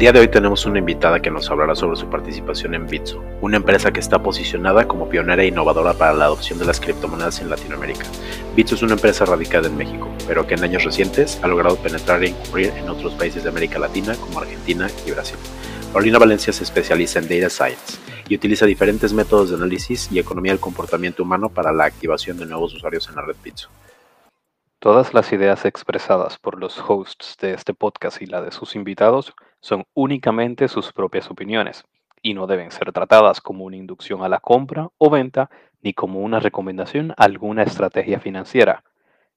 día de hoy tenemos una invitada que nos hablará sobre su participación en Bitso, una empresa que está posicionada como pionera e innovadora para la adopción de las criptomonedas en Latinoamérica. Bitso es una empresa radicada en México, pero que en años recientes ha logrado penetrar e incurrir en otros países de América Latina como Argentina y Brasil. Paulina Valencia se especializa en Data Science y utiliza diferentes métodos de análisis y economía del comportamiento humano para la activación de nuevos usuarios en la red Bitso. Todas las ideas expresadas por los hosts de este podcast y la de sus invitados son únicamente sus propias opiniones y no deben ser tratadas como una inducción a la compra o venta ni como una recomendación a alguna estrategia financiera.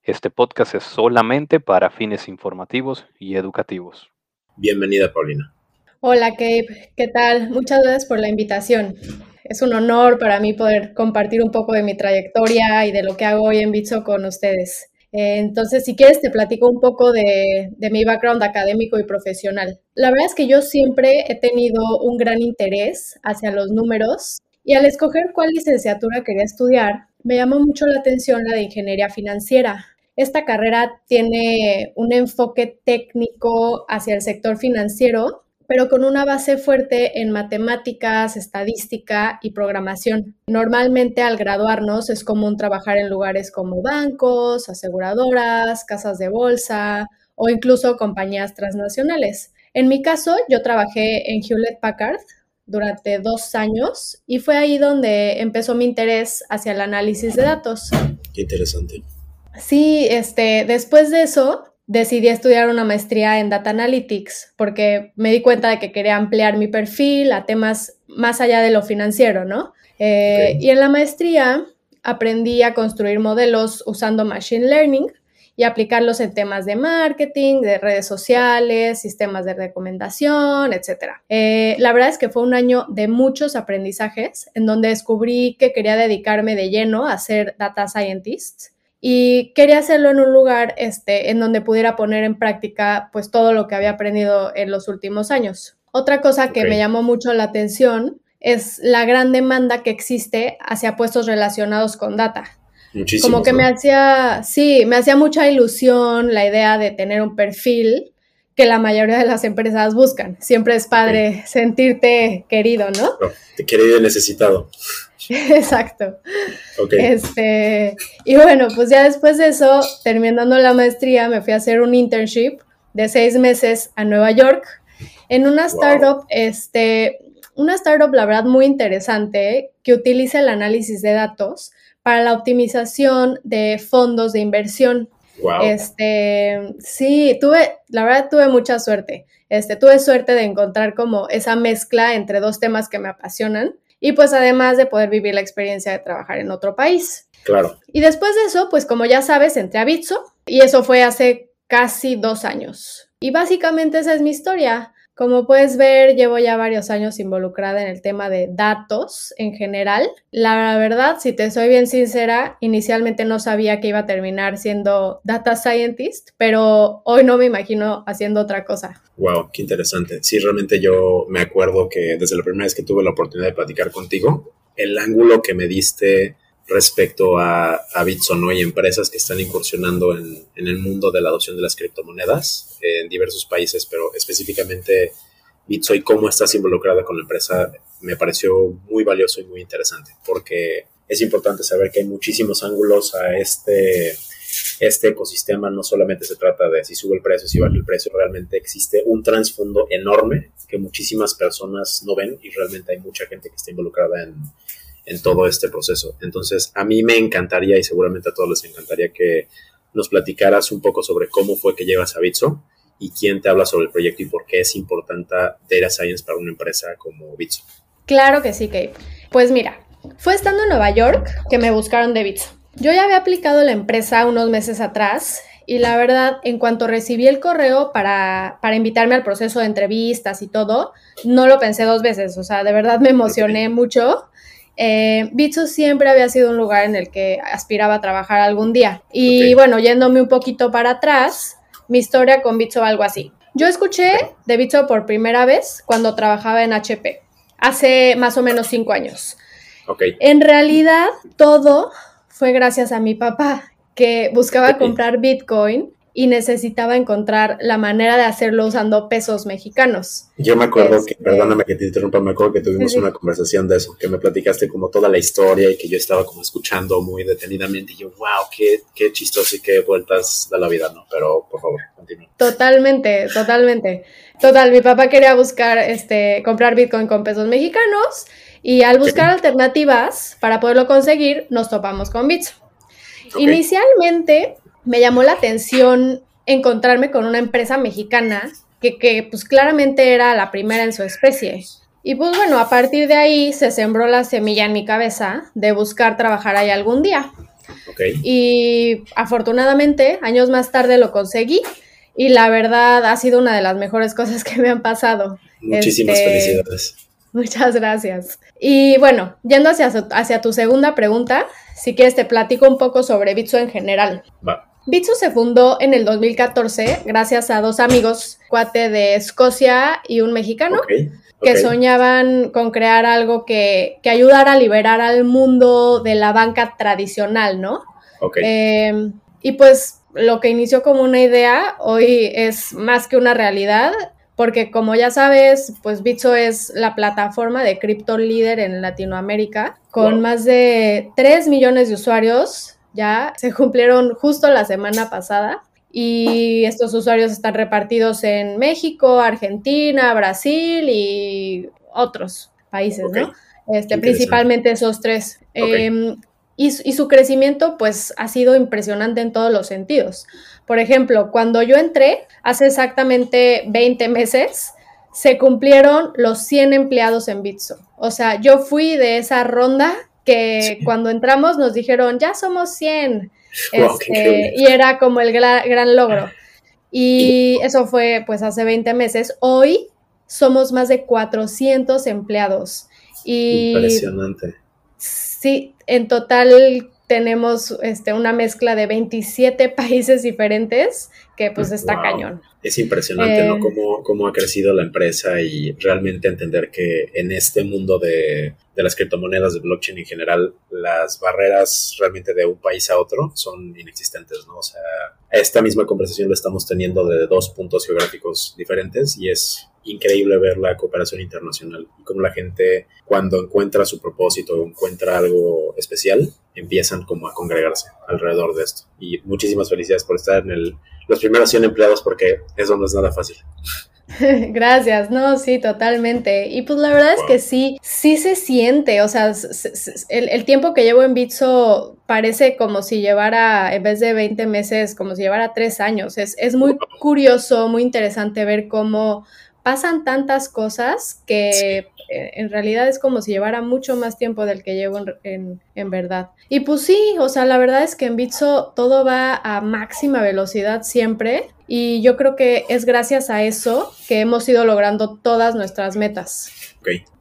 Este podcast es solamente para fines informativos y educativos. Bienvenida, Paulina. Hola, Cape. ¿Qué tal? Muchas gracias por la invitación. Es un honor para mí poder compartir un poco de mi trayectoria y de lo que hago hoy en Bitso con ustedes. Eh, entonces, si quieres, te platico un poco de, mi background académico y profesional. La verdad es que yo siempre he tenido un gran interés hacia los números y al escoger cuál licenciatura quería estudiar, me llamó mucho la atención la de ingeniería financiera. Esta carrera tiene un enfoque técnico hacia el sector financiero pero con una base fuerte en matemáticas, estadística y programación. Normalmente al graduarnos es común trabajar en lugares como bancos, aseguradoras, casas de bolsa o incluso compañías transnacionales. En mi caso, yo trabajé en Hewlett Packard durante dos años y fue ahí donde empezó mi interés hacia el análisis de datos. Qué interesante. Sí, este, después de eso decidí estudiar una maestría en Data Analytics porque me di cuenta de que quería ampliar mi perfil a temas más allá de lo financiero, ¿no? Eh, y en la maestría aprendí a construir modelos usando Machine Learning y aplicarlos en temas de marketing, de redes sociales, sistemas de recomendación, etc. Eh, la verdad es que fue un año de muchos aprendizajes en donde descubrí que quería dedicarme de lleno a ser data scientist y quería hacerlo en un lugar este, en donde pudiera poner en práctica pues todo lo que había aprendido en los últimos años. Otra cosa que me llamó mucho la atención es la gran demanda que existe hacia puestos relacionados con data. Muchísimo. Como que me hacía, sí, me hacía mucha ilusión la idea de tener un perfil que la mayoría de las empresas buscan. Siempre es padre sentirte querido, ¿no? querido y necesitado. Exacto. Este, y bueno, pues ya después de eso, terminando la maestría, me fui a hacer un internship de seis meses a Nueva York en una startup, este, una startup, la verdad, muy interesante que utiliza el análisis de datos para la optimización de fondos de inversión. Este, sí, tuve, la verdad, tuve mucha suerte. Este, tuve suerte de encontrar como esa mezcla entre dos temas que me apasionan y pues además de poder vivir la experiencia de trabajar en otro país. Claro. Y después de eso, pues como ya sabes, entré a Bitso y eso fue hace casi dos años. Y básicamente esa es mi historia. Como puedes ver, llevo ya varios años involucrada en el tema de datos en general. La verdad, si te soy bien sincera, inicialmente no sabía que iba a terminar siendo data scientist, pero hoy no me imagino haciendo otra cosa. Wow, qué interesante. Sí, realmente yo me acuerdo que desde la primera vez que tuve la oportunidad de platicar contigo, el ángulo que me diste respecto a, a Bitsono y empresas que están incursionando en, el mundo de la adopción de las criptomonedas en diversos países, pero específicamente Bitso y cómo estás involucrada con la empresa me pareció muy valioso y muy interesante, porque es importante saber que hay muchísimos ángulos a este, este ecosistema. No solamente se trata de si sube el precio, si baja el precio, realmente existe un trasfondo enorme que muchísimas personas no ven y realmente hay mucha gente que está involucrada en, en todo este proceso. Entonces, a mí me encantaría y seguramente a todos les encantaría que nos platicaras un poco sobre cómo fue que llegas a Bitso y quién te habla sobre el proyecto y por qué es importante Data Science para una empresa como Bitso. Claro que sí, Kate. Pues mira, fue estando en Nueva York que me buscaron de Bitso. Yo ya había aplicado la empresa unos meses atrás y la verdad, en cuanto recibí el correo para, para, invitarme al proceso de entrevistas y todo, no lo pensé dos veces. O sea, de verdad me emocioné mucho eh, Bitso siempre había sido un lugar en el que aspiraba a trabajar algún día. Y bueno, yéndome un poquito para atrás, mi historia con Bitso algo así. Yo escuché de Bitso por primera vez cuando trabajaba en HP, hace más o menos cinco años. En realidad, todo fue gracias a mi papá, que buscaba comprar Bitcoin y necesitaba encontrar la manera de hacerlo usando pesos mexicanos. Yo me acuerdo que, este, perdóname que te interrumpa, me acuerdo que tuvimos una conversación de eso, que me platicaste como toda la historia y que yo estaba como escuchando muy detenidamente y yo, wow, qué, qué chistoso y qué vueltas da la vida, ¿no? Pero por favor, continúa. Totalmente, totalmente. Total, mi papá quería buscar, este, comprar Bitcoin con pesos mexicanos y al buscar alternativas para poderlo conseguir, nos topamos con Bitso. Inicialmente me llamó la atención encontrarme con una empresa mexicana que, que, pues claramente era la primera en su especie. Y pues bueno, a partir de ahí se sembró la semilla en mi cabeza de buscar trabajar ahí algún día. Y afortunadamente, años más tarde lo conseguí y la verdad ha sido una de las mejores cosas que me han pasado. Muchísimas este, felicidades. Muchas gracias. Y bueno, yendo hacia, hacia tu segunda pregunta, si quieres te platico un poco sobre Bitso en general. Va. Bitso se fundó en el 2014 gracias a dos amigos, cuate de Escocia y un mexicano, que soñaban con crear algo que, que, ayudara a liberar al mundo de la banca tradicional, ¿no? Eh, y pues lo que inició como una idea hoy es más que una realidad, porque como ya sabes, pues Bitso es la plataforma de cripto líder en Latinoamérica, con más de 3 millones de usuarios, ya se cumplieron justo la semana pasada. Y estos usuarios están repartidos en México, Argentina, Brasil y otros países, ¿no? Este, principalmente esos tres. Em, y, su crecimiento pues ha sido impresionante en todos los sentidos. Por ejemplo, cuando yo entré, hace exactamente 20 meses, se cumplieron los 100 empleados en Bitso. O sea, yo fui de esa ronda que cuando entramos nos dijeron, ya somos 100. Este, y era como el gran, logro. Y eso fue pues hace 20 meses. Hoy somos más de 400 empleados. Y, Impresionante. Sí, en total tenemos este, una mezcla de 27 países diferentes que pues está cañón. Es impresionante, ¿no? Eh, cómo, cómo, ha crecido la empresa y realmente entender que en este mundo de, de, las criptomonedas, de blockchain en general, las barreras realmente de un país a otro son inexistentes, ¿no? O sea, esta misma conversación la estamos teniendo de dos puntos geográficos diferentes y es increíble ver la cooperación internacional y cómo la gente cuando encuentra su propósito o encuentra algo especial, empiezan como a congregarse alrededor de esto. Y muchísimas felicidades por estar en el, los primeros 100 empleados porque eso no es nada fácil. Gracias, no, sí, totalmente. Y pues la verdad es que sí, sí se siente, o sea, el, tiempo que llevo en Bitso parece como si llevara, en vez de 20 meses, como si llevara 3 años. Es, es muy curioso, muy interesante ver cómo pasan tantas cosas que en realidad es como si llevara mucho más tiempo del que llevo en, verdad. Y pues sí, o sea, la verdad es que en Bitso todo va a máxima velocidad siempre y yo creo que es gracias a eso que hemos ido logrando todas nuestras metas.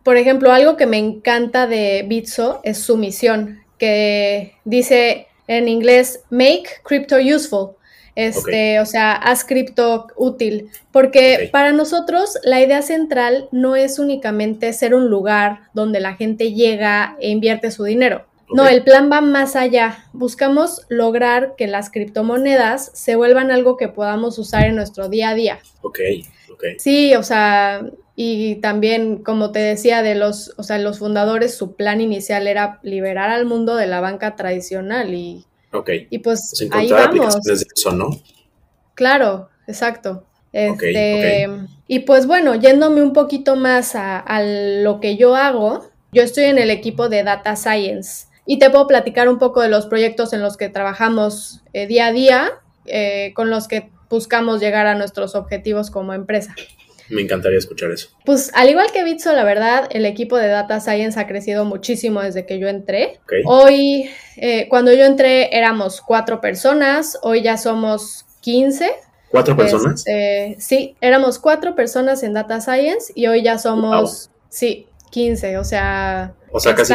Por ejemplo, algo que me encanta de Bitso es su misión, que dice en inglés, make crypto useful. Este, o sea, haz cripto útil, porque para nosotros la idea central no es únicamente ser un lugar donde la gente llega e invierte su dinero. No, el plan va más allá. Buscamos lograr que las criptomonedas se vuelvan algo que podamos usar en nuestro día a día. Ok, ok. Sí, o sea, y también, como te decía, de los, o sea, los fundadores, su plan inicial era liberar al mundo de la banca tradicional y Ok. Y pues, pues ahí vamos. eso, ¿no? Claro, exacto. Este, Y pues bueno, yéndome un poquito más a, lo que yo hago, yo estoy en el equipo de Data Science y te puedo platicar un poco de los proyectos en los que trabajamos eh, día a día, eh, con los que buscamos llegar a nuestros objetivos como empresa. Me encantaría escuchar eso. Pues al igual que Bitso, la verdad, el equipo de Data Science ha crecido muchísimo desde que yo entré. Hoy, eh, cuando yo entré, éramos cuatro personas, hoy ya somos 15. ¿Cuatro personas? Este, sí, éramos cuatro personas en Data Science y hoy ya somos, sí, 15, o sea... O sea, casi,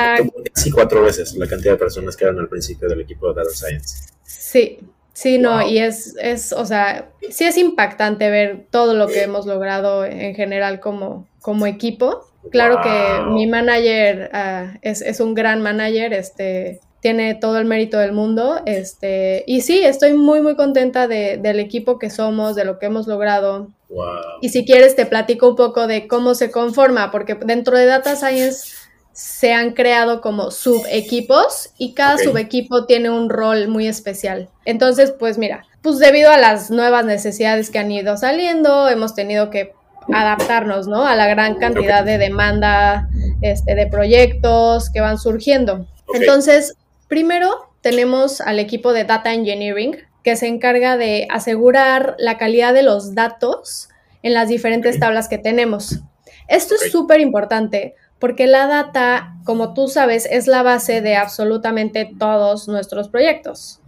casi cuatro veces la cantidad de personas que eran al principio del equipo de Data Science. Sí, Sí, no, y es, es, o sea, sí es impactante ver todo lo que hemos logrado en general como, como equipo. Claro que mi manager ah, es, un gran manager, este, tiene todo el mérito del mundo. Este, y sí, estoy muy, muy contenta de, del equipo que somos, de lo que hemos logrado. Y si quieres, te platico un poco de cómo se conforma, porque dentro de Data Science se han creado como subequipos y cada subequipo tiene un rol muy especial. Entonces, pues mira, pues debido a las nuevas necesidades que han ido saliendo, hemos tenido que adaptarnos, ¿no? A la gran cantidad de demanda este, de proyectos que van surgiendo. Entonces, primero tenemos al equipo de Data Engineering que se encarga de asegurar la calidad de los datos en las diferentes tablas que tenemos. Esto es súper importante porque la data, como tú sabes, es la base de absolutamente todos nuestros proyectos.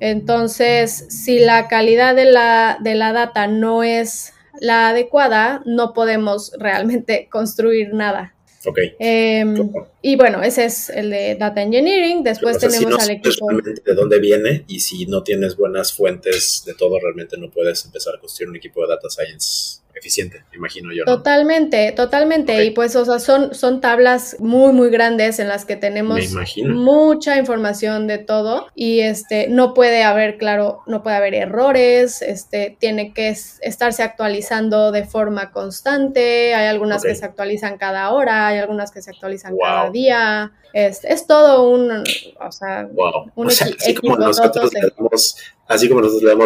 Entonces, si la calidad de la, de la data no es la adecuada, no podemos realmente construir nada. Ok. Em, y bueno, ese es el de Data Engineering. Después tenemos al equipo. De dónde viene y si no tienes buenas fuentes de todo, realmente no puedes empezar a construir un equipo de Data Science eficiente, imagino yo. Totalmente, totalmente. Y pues, o sea, son, son tablas muy, muy grandes en las que tenemos mucha información de todo. Y este, no puede haber, claro, no puede haber errores, este, tiene que estarse actualizando de forma constante. Hay algunas que se actualizan cada hora, hay algunas que se actualizan cada día. Es, es todo un, o sea, un equipo así como nosotros le damos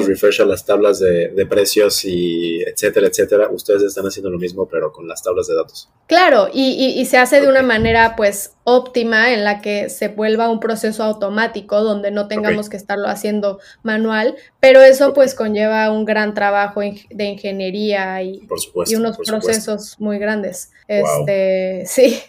refresh a las tablas de, precios y etcétera, etcétera, ustedes están haciendo lo mismo, pero con las tablas de datos. Claro, y, se hace de una manera pues óptima en la que se vuelva un proceso automático donde no tengamos que estarlo haciendo manual, pero eso pues conlleva un gran trabajo de ingeniería y, y unos procesos muy grandes. Este, sí,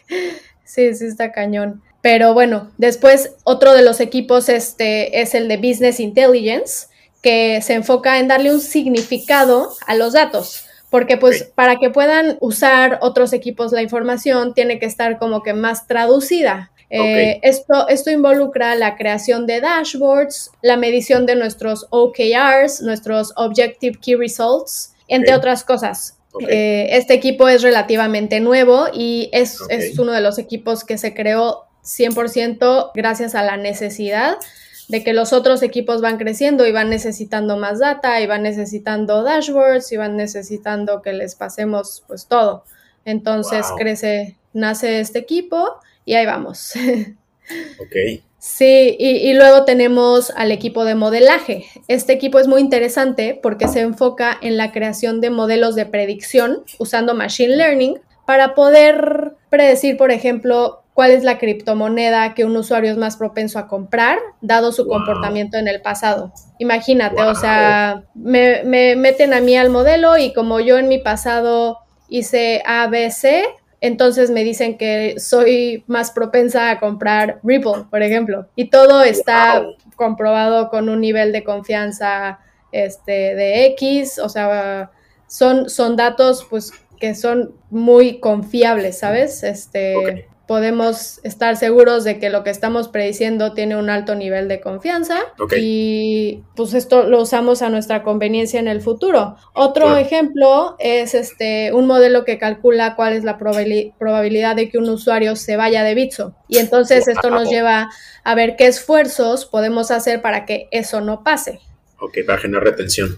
sí, sí está cañón. Pero bueno, después otro de los equipos este, es el de Business Intelligence, que se enfoca en darle un significado a los datos. Porque pues para que puedan usar otros equipos la información tiene que estar como que más traducida. Eh, esto, esto involucra la creación de dashboards, la medición de nuestros OKRs, nuestros Objective Key Results, entre otras cosas. Eh, este equipo es relativamente nuevo y es, es, uno de los equipos que se creó 100% gracias a la necesidad de que los otros equipos van creciendo y van necesitando más data y van necesitando dashboards y van necesitando que les pasemos pues todo. Entonces crece, nace este equipo y ahí vamos. Ok. Sí, y, y, luego tenemos al equipo de modelaje. Este equipo es muy interesante porque se enfoca en la creación de modelos de predicción usando Machine Learning para poder predecir, por ejemplo, cuál es la criptomoneda que un usuario es más propenso a comprar, dado su comportamiento en el pasado. Imagínate, o sea, me, meten a mí al modelo y como yo en mi pasado hice ABC, entonces me dicen que soy más propensa a comprar Ripple, por ejemplo. Y todo está comprobado con un nivel de confianza este, de X, o sea, son, son datos pues que son muy confiables, ¿sabes? Este, podemos estar seguros de que lo que estamos prediciendo tiene un alto nivel de confianza y pues esto lo usamos a nuestra conveniencia en el futuro. Otro ejemplo es este un modelo que calcula cuál es la probabilidad de que un usuario se vaya de Bitso y entonces esto nos lleva a ver qué esfuerzos podemos hacer para que eso no pase. Ok, para generar retención.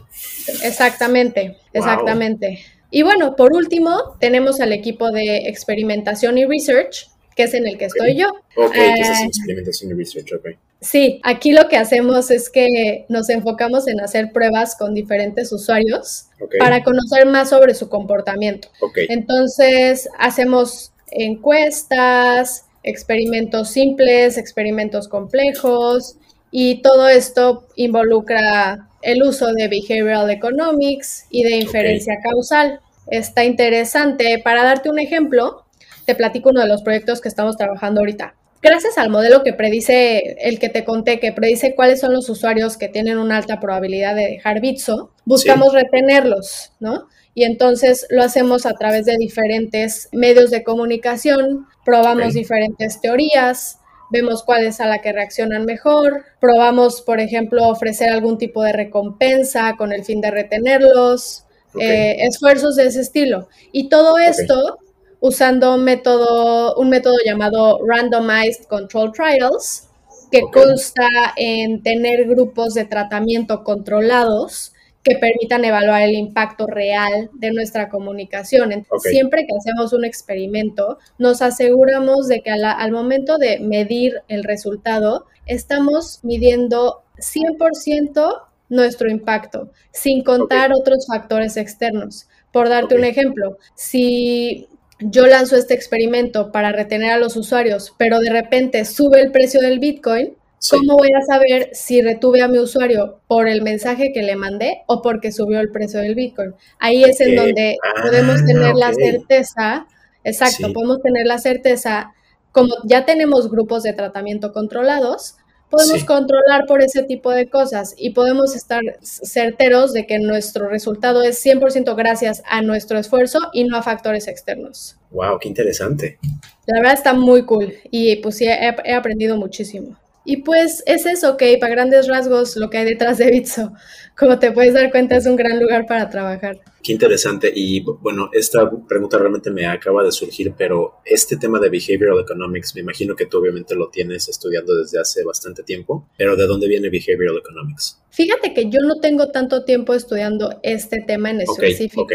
Exactamente, exactamente. Y bueno, por último, tenemos al equipo de experimentación y research, que es en el que estoy yo. Ok, eh, experimentación y research, ok. Sí, aquí lo que hacemos es que nos enfocamos en hacer pruebas con diferentes usuarios para conocer más sobre su comportamiento. Okay. Entonces, hacemos encuestas, experimentos simples, experimentos complejos y todo esto involucra el uso de behavioral economics y de inferencia causal. Está interesante. Para darte un ejemplo, te platico uno de los proyectos que estamos trabajando ahorita. Gracias al modelo que predice, el que te conté, que predice cuáles son los usuarios que tienen una alta probabilidad de dejar Bitso, buscamos retenerlos, ¿no? Y entonces lo hacemos a través de diferentes medios de comunicación, probamos diferentes teorías, vemos cuál es a la que reaccionan mejor, probamos, por ejemplo, ofrecer algún tipo de recompensa con el fin de retenerlos, eh, esfuerzos de ese estilo. Y todo esto usando un método, un método llamado Randomized Control Trials, que consta en tener grupos de tratamiento controlados que permitan evaluar el impacto real de nuestra comunicación. Siempre que hacemos un experimento, nos aseguramos de que al momento de medir el resultado, estamos midiendo 100% nuestro impacto, sin contar otros factores externos. Por darte un ejemplo, si yo lanzo este experimento para retener a los usuarios, pero de repente sube el precio del Bitcoin, ¿cómo voy a saber si retuve a mi usuario por el mensaje que le mandé o porque subió el precio del Bitcoin? Ahí es en donde podemos ah, tener la certeza, exacto, podemos tener la certeza, como ya tenemos grupos de tratamiento controlados, podemos controlar por ese tipo de cosas y podemos estar certeros de que nuestro resultado es 100% gracias a nuestro esfuerzo y no a factores externos. ¡Wow! ¡Qué interesante! La verdad está muy cool y pues sí, he, aprendido muchísimo. Y pues es eso, ok, para grandes rasgos lo que hay detrás de Bitso. Como te puedes dar cuenta, es un gran lugar para trabajar. Qué interesante. Y bueno, esta pregunta realmente me acaba de surgir, pero este tema de behavioral economics, me imagino que tú obviamente lo tienes estudiando desde hace bastante tiempo, pero ¿de dónde viene behavioral economics? Fíjate que yo no tengo tanto tiempo estudiando este tema en específico.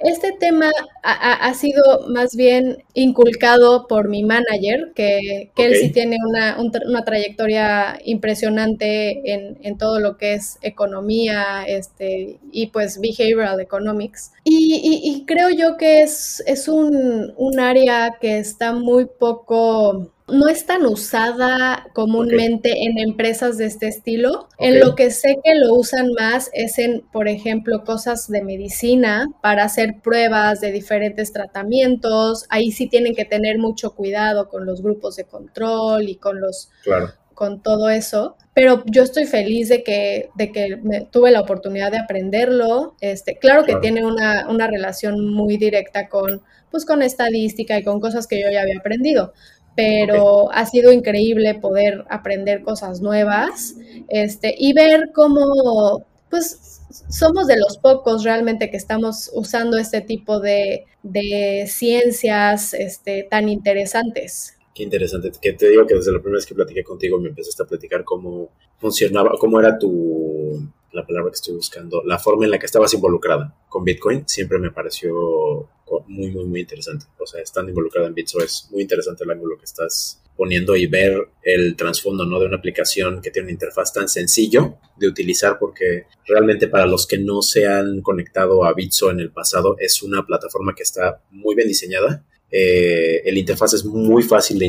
Este tema ha, sido más bien inculcado por mi manager, que, él sí tiene una, trayectoria impresionante en, en, todo lo que es economía este, y pues behavioral economics. Y, creo yo que es, es un, un área que está muy poco no es tan usada comúnmente en empresas de este estilo. En lo que sé que lo usan más es en, por ejemplo, cosas de medicina para hacer pruebas de diferentes tratamientos. Ahí sí tienen que tener mucho cuidado con los grupos de control y con los con todo eso. Pero yo estoy feliz de que, de que me, tuve la oportunidad de aprenderlo. Este, claro que tiene una, una relación muy directa con, pues, con estadística y con cosas que yo ya había aprendido pero ha sido increíble poder aprender cosas nuevas este, y ver cómo, pues, somos de los pocos realmente que estamos usando este tipo de, de ciencias este, tan interesantes. Qué interesante. Que te digo que desde la primera vez que platiqué contigo me empezaste a platicar cómo funcionaba, cómo era tu, la palabra que estoy buscando, la forma en la que estabas involucrada con Bitcoin. Siempre me pareció muy, muy, muy interesante. O sea, estando involucrada en Bitso es muy interesante el ángulo que estás poniendo y ver el trasfondo ¿no? de una aplicación que tiene una interfaz tan sencillo de utilizar porque realmente para los que no se han conectado a Bitso en el pasado es una plataforma que está muy bien diseñada. Eh, el interfaz es muy fácil de,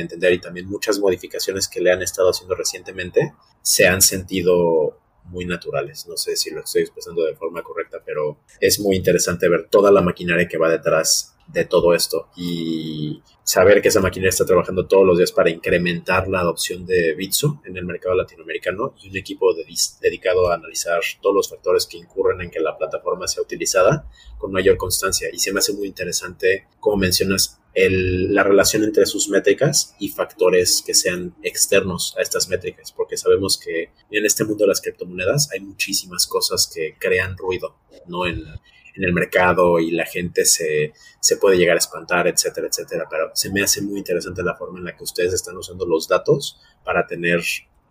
entender y también muchas modificaciones que le han estado haciendo recientemente se han sentido muy naturales. No sé si lo estoy expresando de forma correcta, pero es muy interesante ver toda la maquinaria que va detrás de todo esto y saber que esa maquinaria está trabajando todos los días para incrementar la adopción de Bitso en el mercado latinoamericano y un equipo dedicado a analizar todos los factores que incurren en que la plataforma sea utilizada con mayor constancia. Y se me hace muy interesante, como mencionas, la relación entre sus métricas y factores que sean externos a estas métricas, porque sabemos que en este mundo de las criptomonedas hay muchísimas cosas que crean ruido, ¿no? En, en el mercado y la gente se, se puede llegar a espantar, etcétera, etcétera. Pero se me hace muy interesante la forma en la que ustedes están usando los datos para tener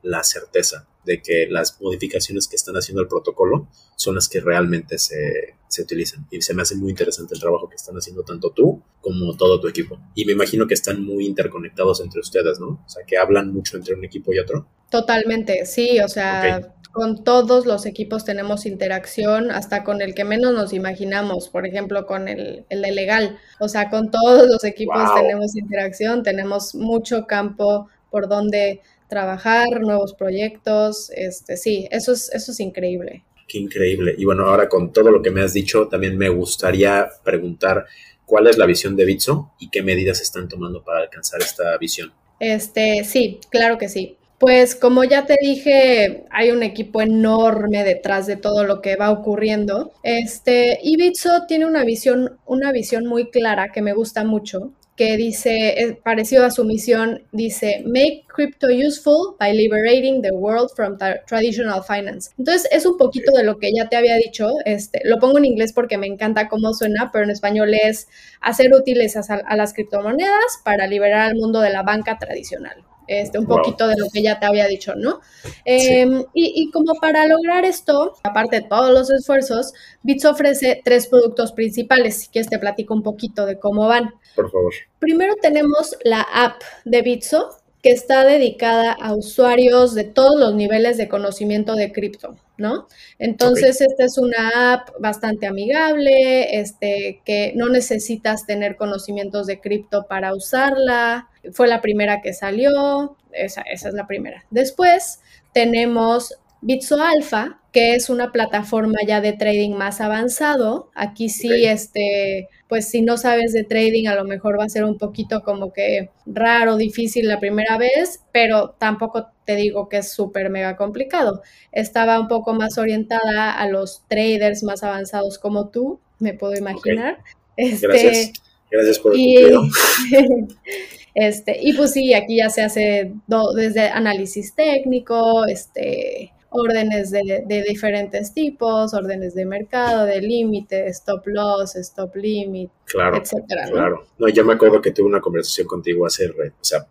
la certeza de que las modificaciones que están haciendo el protocolo son las que realmente se, se, utilizan. Y se me hace muy interesante el trabajo que están haciendo tanto tú como todo tu equipo. Y me imagino que están muy interconectados entre ustedes, ¿no? O sea, que hablan mucho entre un equipo y otro. Totalmente, sí, o sea, con todos los equipos tenemos interacción, hasta con el que menos nos imaginamos, por ejemplo, con el, el de legal. O sea, con todos los equipos tenemos interacción, tenemos mucho campo por donde trabajar, nuevos proyectos. Este, sí, eso es, eso es increíble. Qué increíble. Y bueno, ahora con todo lo que me has dicho, también me gustaría preguntar cuál es la visión de Bitso y qué medidas están tomando para alcanzar esta visión. Este, sí, claro que sí. Pues como ya te dije, hay un equipo enorme detrás de todo lo que va ocurriendo. Este, Bitso tiene una visión, una visión muy clara que me gusta mucho, que dice, parecido a su misión, dice, make crypto useful by liberating the world from traditional finance. Entonces, es un poquito de lo que ya te había dicho, este, lo pongo en inglés porque me encanta cómo suena, pero en español es hacer útiles a las criptomonedas para liberar al mundo de la banca tradicional. Este, un poquito de lo que ya te había dicho, ¿no? Em, y, como para lograr esto, aparte de todos los esfuerzos, Bits ofrece tres productos principales. Quieres te platico un poquito de cómo van. Por favor. Primero tenemos la app de Bitso, que está dedicada a usuarios de todos los niveles de conocimiento de cripto, ¿no? Entonces, esta es una app bastante amigable, este, que no necesitas tener conocimientos de cripto para usarla. Fue la primera que salió, esa, esa es la primera. Después tenemos Bitso Alpha, que es una plataforma ya de trading más avanzado. Aquí sí, este, pues si no sabes de trading, a lo mejor va a ser un poquito como que raro, difícil la primera vez, pero tampoco te digo que es súper mega complicado. Estaba un poco más orientada a los traders más avanzados como tú, me puedo imaginar. Este, Gracias. Gracias por el y, este, y pues sí, aquí ya se hace desde análisis técnico, este, órdenes de, diferentes tipos, órdenes de mercado, de límite, stop loss, stop limit, claro, etcétera. Claro. No, yo me acuerdo que tuve una conversación contigo hace, o sea,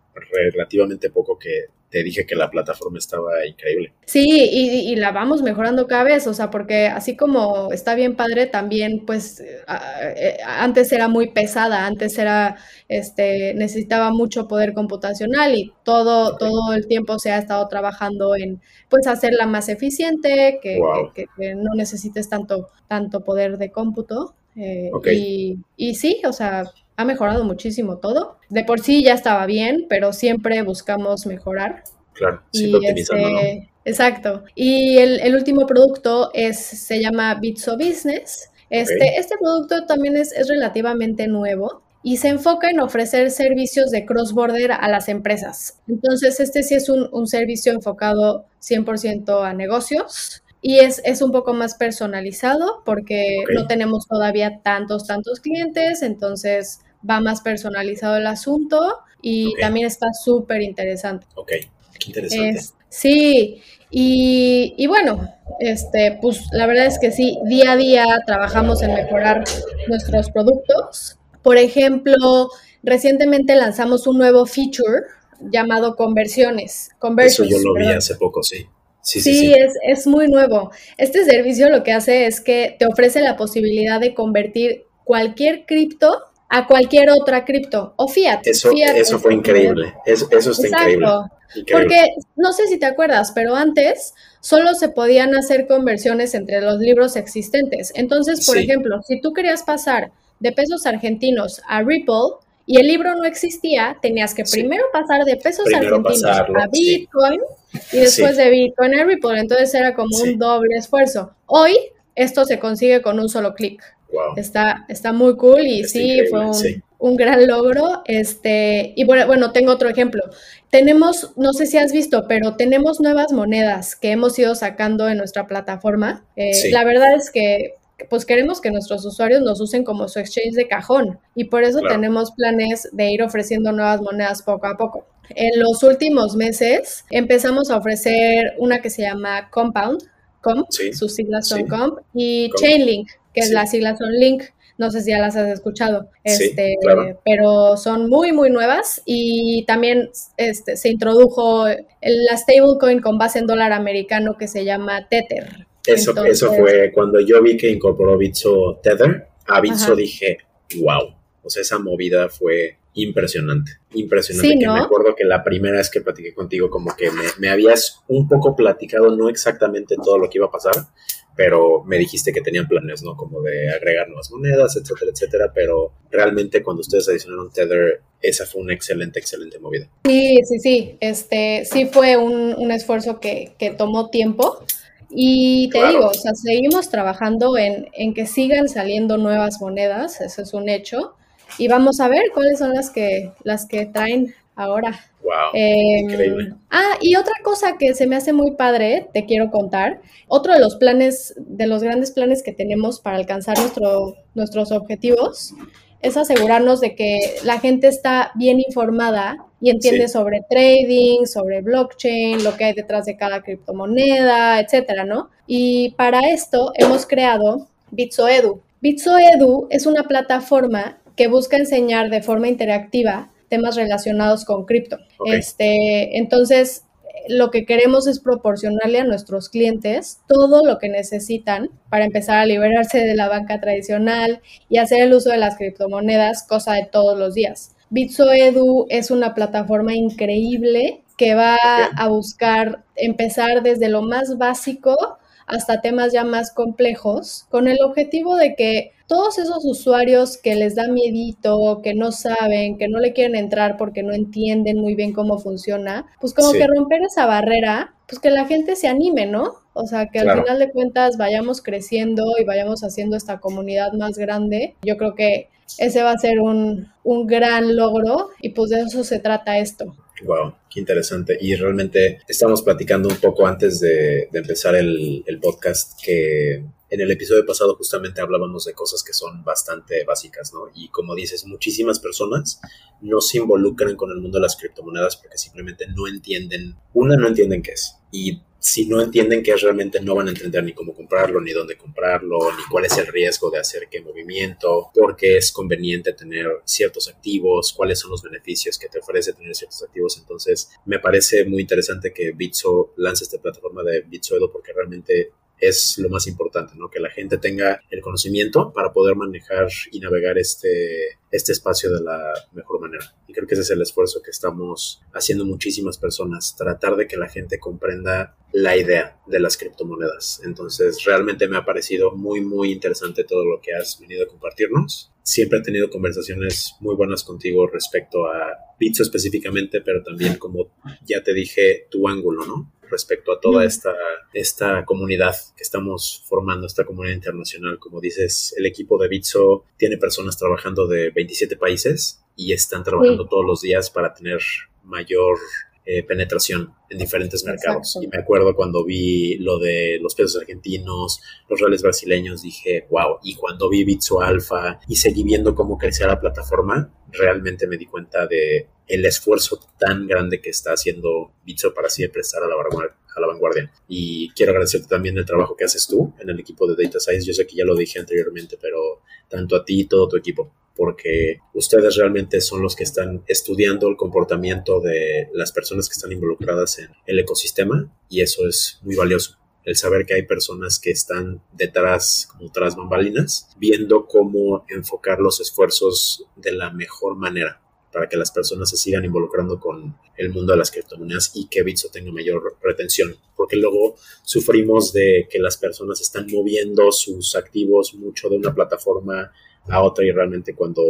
relativamente poco que te dije que la plataforma estaba increíble. Sí, y, la vamos mejorando cada vez, o sea, porque así como está bien padre, también pues eh, antes era muy pesada, antes era, este, necesitaba mucho poder computacional y todo, todo el tiempo se ha estado trabajando en pues hacerla más eficiente, que, no necesites tanto, tanto poder de cómputo. Eh, y, y sí, o sea, ha mejorado muchísimo todo. De por sí ya estaba bien, pero siempre buscamos mejorar. Claro, siempre este, Exacto. Y el, último producto es, se llama Bitso Business. Este, este producto también es, relativamente nuevo y se enfoca en ofrecer servicios de cross-border a las empresas. Entonces, este sí es un, servicio enfocado 100% a negocios y es, es, un poco más personalizado porque no tenemos todavía tantos, tantos clientes, entonces va más personalizado el asunto y también está súper interesante. Ok, qué interesante. sí, y, y, bueno, este, pues la verdad es que sí, día a día trabajamos en mejorar nuestros productos. Por ejemplo, recientemente lanzamos un nuevo feature llamado conversiones. Eso yo lo vi hace poco, sí. Sí, sí, sí, Es, es muy nuevo. Este servicio lo que hace es que te ofrece la posibilidad de convertir cualquier cripto a cualquier otra cripto o fiat. Eso, eso fue increíble. Eso, eso está increíble. Porque no sé si te acuerdas, pero antes solo se podían hacer conversiones entre los libros existentes. Entonces, por ejemplo, si tú querías pasar de pesos argentinos a Ripple y el libro no existía, tenías que primero pasar de pesos argentinos a Bitcoin y después de Bitcoin a Ripple. Entonces era como un doble esfuerzo. Hoy esto se consigue con un solo clic. Está, está muy cool y sí, fue un, gran logro. Este, y bueno, bueno, tengo otro ejemplo. Tenemos, no sé si has visto, pero tenemos nuevas monedas que hemos ido sacando en nuestra plataforma. Eh, la verdad es que pues queremos que nuestros usuarios nos usen como su exchange de cajón y por eso tenemos planes de ir ofreciendo nuevas monedas poco a poco. En los últimos meses empezamos a ofrecer una que se llama Compound, Comp, sus siglas son Comp, y Chainlink, que es la sigla son Link. No sé si ya las has escuchado, este, pero son muy, muy nuevas y también este, se introdujo la stablecoin con base en dólar americano que se llama Tether. Eso, eso fue cuando yo vi que incorporó Bitso Tether, a Bitso dije, wow, o sea, esa movida fue impresionante, impresionante. que me acuerdo que la primera vez que platiqué contigo, como que me, habías un poco platicado, no exactamente todo lo que iba a pasar, pero me dijiste que tenían planes, ¿no? Como de agregar nuevas monedas, etcétera, etcétera, pero realmente cuando ustedes adicionaron Tether, esa fue una excelente, excelente movida. Sí, sí, sí, este, sí fue un, esfuerzo que, tomó tiempo. Y te digo, o sea, seguimos trabajando en, en que sigan saliendo nuevas monedas, eso es un hecho y vamos a ver cuáles son las que, las que traen ahora. Wow, em, increíble. Ah, y otra cosa que se me hace muy padre, te quiero contar. Otro de los planes, de los grandes planes que tenemos para alcanzar nuestro, nuestros objetivos, es asegurarnos de que la gente está bien informada y entiende sobre trading, sobre blockchain, lo que hay detrás de cada criptomoneda, etcétera, ¿no? Y para esto hemos creado BitsoEdu. BitsoEdu es una plataforma que busca enseñar de forma interactiva temas relacionados con cripto. Este, entonces, lo que queremos es proporcionarle a nuestros clientes todo lo que necesitan para empezar a liberarse de la banca tradicional y hacer el uso de las criptomonedas, cosa de todos los días. BitsoEdu es una plataforma increíble que va a buscar empezar desde lo más básico hasta temas ya más complejos, con el objetivo de que todos esos usuarios que les da miedito, que no saben, que no le quieren entrar porque no entienden muy bien cómo funciona, pues como que romper esa barrera, pues que la gente se anime, ¿no? O sea, que al final de cuentas vayamos creciendo y vayamos haciendo esta comunidad más grande. Yo creo que ese va a ser un, un gran logro y pues de eso se trata esto. Wow, qué interesante. Y realmente estamos platicando un poco antes de, empezar el, el, podcast que en el episodio pasado justamente hablábamos de cosas que son bastante básicas, ¿no? Y como dices, muchísimas personas no se involucran con el mundo de las criptomonedas porque simplemente no entienden, una, no entienden qué es. Y si no entienden qué es realmente, no van a entender ni cómo comprarlo, ni dónde comprarlo, ni cuál es el riesgo de hacer qué movimiento, por qué es conveniente tener ciertos activos, cuáles son los beneficios que te ofrece tener ciertos activos. Entonces, me parece muy interesante que Bitso lance esta plataforma de BitsoEdo porque realmente es lo más importante, ¿no? Que la gente tenga el conocimiento para poder manejar y navegar este, este espacio de la mejor manera. Y creo que ese es el esfuerzo que estamos haciendo muchísimas personas, tratar de que la gente comprenda la idea de las criptomonedas. Entonces, realmente me ha parecido muy, muy interesante todo lo que has venido a compartirnos. Siempre he tenido conversaciones muy buenas contigo respecto a Pizza específicamente, pero también, como ya te dije, tu ángulo, ¿no? Respecto a toda esta, esta comunidad que estamos formando, esta comunidad internacional. Como dices, el equipo de Bitso tiene personas trabajando de 27 países y están trabajando todos los días para tener mayor eh, penetración en diferentes mercados. Y me acuerdo cuando vi lo de los pesos argentinos, los reales brasileños, dije, wow. Y cuando vi Bitso Alpha y seguí viendo cómo crecía la plataforma, realmente me di cuenta de el esfuerzo tan grande que está haciendo Bitso para siempre estar a la vanguardia. Y quiero agradecerte también el trabajo que haces tú en el equipo de Data Science. Yo sé que ya lo dije anteriormente, pero tanto a ti y todo tu equipo porque ustedes realmente son los que están estudiando el comportamiento de las personas que están involucradas en el ecosistema y eso es muy valioso. El saber que hay personas que están detrás, como tras bambalinas, viendo cómo enfocar los esfuerzos de la mejor manera para que las personas se sigan involucrando con el mundo de las criptomonedas y que Bitso tenga mayor retención, porque luego sufrimos de que las personas están moviendo sus activos mucho de una plataforma a otra y realmente cuando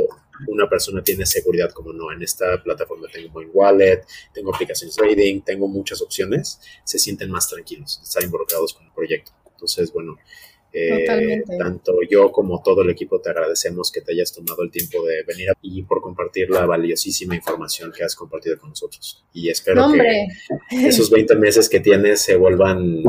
una persona tiene seguridad como no, en esta plataforma tengo buen wallet, tengo aplicaciones trading, tengo muchas opciones, se sienten más tranquilos, están involucrados con el proyecto. Entonces, bueno, eh, tanto yo como todo el equipo te agradecemos que te hayas tomado el tiempo de venir y por compartir la valiosísima información que has compartido con nosotros. Y espero que esos 20 meses que tienes se vuelvan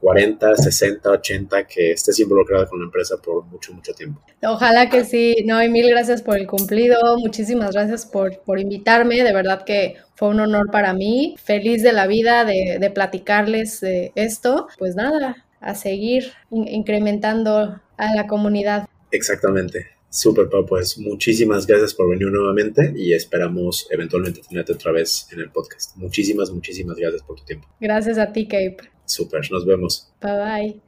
40, 60, 80, que estés involucrada con la empresa por mucho, mucho tiempo. Ojalá que sí, no, y mil gracias por el cumplido, muchísimas gracias por, por invitarme, de verdad que fue un honor para mí, feliz de la vida de, de platicarles de esto, pues nada, a seguir incrementando a la comunidad. Exactamente. Súper, pues muchísimas gracias por venir nuevamente y esperamos eventualmente tenerte otra vez en el podcast. Muchísimas, muchísimas gracias por tu tiempo. Gracias a ti, Cape. Super, nos vemos. Bye bye.